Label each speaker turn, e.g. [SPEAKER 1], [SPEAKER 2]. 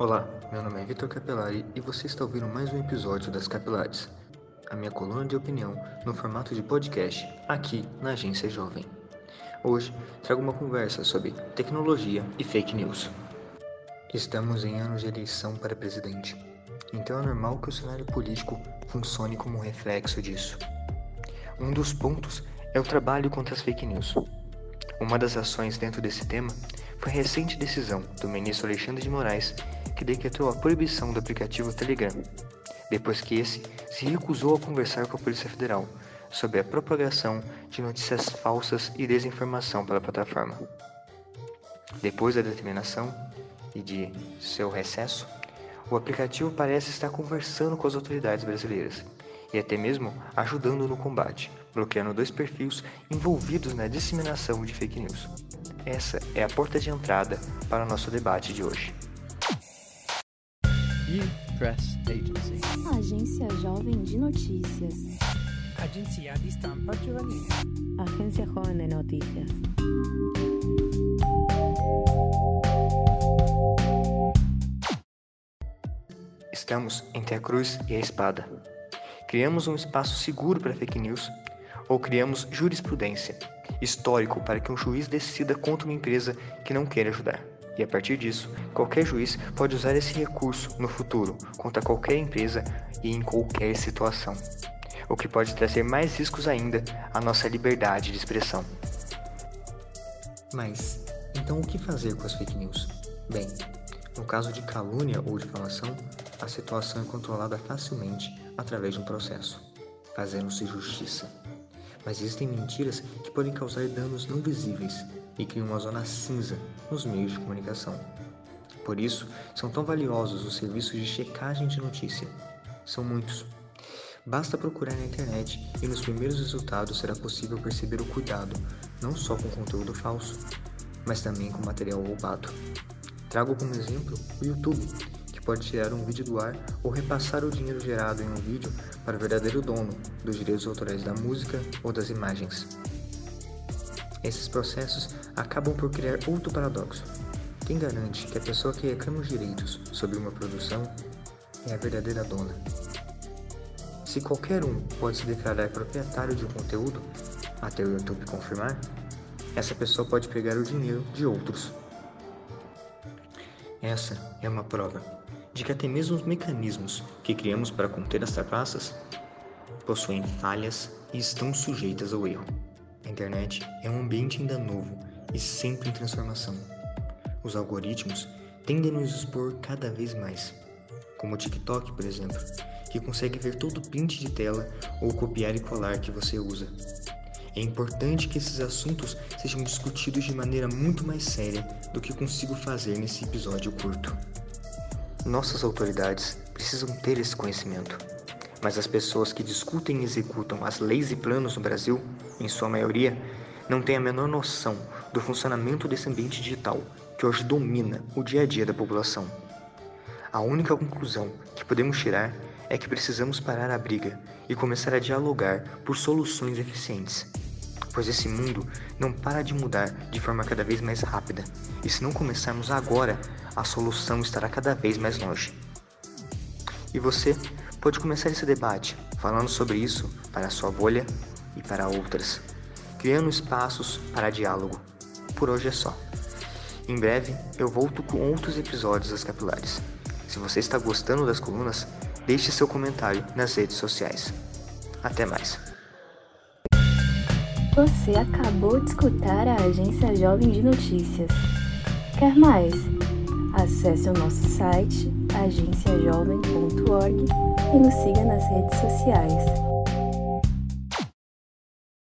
[SPEAKER 1] Olá, meu nome é Vitor Capelari e você está ouvindo mais um episódio das Capilares, a minha coluna de opinião no formato de podcast aqui na Agência Jovem. Hoje trago uma conversa sobre tecnologia e fake news. Estamos em anos de eleição para presidente, então é normal que o cenário político funcione como um reflexo disso. Um dos pontos é o trabalho contra as fake news. Uma das ações dentro desse tema foi a recente decisão do ministro Alexandre de Moraes que decretou a proibição do aplicativo Telegram, depois que esse se recusou a conversar com a Polícia Federal sobre a propagação de notícias falsas e desinformação pela plataforma. Depois da determinação e de seu recesso, o aplicativo parece estar conversando com as autoridades brasileiras e até mesmo ajudando no combate, bloqueando dois perfis envolvidos na disseminação de fake news. Essa é a porta de entrada para o nosso debate de hoje.
[SPEAKER 2] Youth Press Agency.
[SPEAKER 3] Agência Jovem de Notícias.
[SPEAKER 4] Agenzia di stampa giovanile.
[SPEAKER 3] Agencia Joven de Noticias.
[SPEAKER 1] Estamos entre a cruz e a espada. Criamos um espaço seguro para fake news ou criamos jurisprudência, histórico para que um juiz decida contra uma empresa que não quer ajudar. E a partir disso, qualquer juiz pode usar esse recurso no futuro contra qualquer empresa e em qualquer situação, o que pode trazer mais riscos ainda à nossa liberdade de expressão. Mas, então o que fazer com as fake news? Bem, no caso de calúnia ou difamação, a situação é controlada facilmente através de um processo, fazendo-se justiça. Mas existem mentiras que podem causar danos não visíveis e criam uma zona cinza nos meios de comunicação. Por isso, são tão valiosos os serviços de checagem de notícia. São muitos. Basta procurar na internet e nos primeiros resultados será possível perceber o cuidado, não só com conteúdo falso, mas também com material roubado. Trago como exemplo o YouTube, que pode tirar um vídeo do ar ou repassar o dinheiro gerado em um vídeo para o verdadeiro dono dos direitos autorais da música ou das imagens. Esses processos acabam por criar outro paradoxo. Quem garante que a pessoa que reclama os direitos sobre uma produção é a verdadeira dona? Se qualquer um pode se declarar proprietário de um conteúdo, até o YouTube confirmar, essa pessoa pode pegar o dinheiro de outros. Essa é uma prova de que até mesmo os mecanismos que criamos para conter as trapaças possuem falhas e estão sujeitas ao erro. A internet é um ambiente ainda novo e sempre em transformação. Os algoritmos tendem a nos expor cada vez mais, como o TikTok, por exemplo, que consegue ver todo o print de tela ou copiar e colar que você usa. É importante que esses assuntos sejam discutidos de maneira muito mais séria do que consigo fazer nesse episódio curto. Nossas autoridades precisam ter esse conhecimento, mas as pessoas que discutem e executam as leis e planos no Brasil, em sua maioria, não têm a menor noção do funcionamento desse ambiente digital que hoje domina o dia a dia da população. A única conclusão que podemos tirar é que precisamos parar a briga e começar a dialogar por soluções eficientes. Pois esse mundo não para de mudar de forma cada vez mais rápida, e se não começarmos agora, a solução estará cada vez mais longe. E você pode começar esse debate falando sobre isso para sua bolha e para outras, criando espaços para diálogo. Por hoje é só. Em breve eu volto com outros episódios das Capilares. Se você está gostando das colunas, deixe seu comentário nas redes sociais. Até mais.
[SPEAKER 3] Você acabou de escutar a Agência Jovem de Notícias. Quer mais? Acesse o nosso site agenciajovem.org e nos siga nas redes sociais.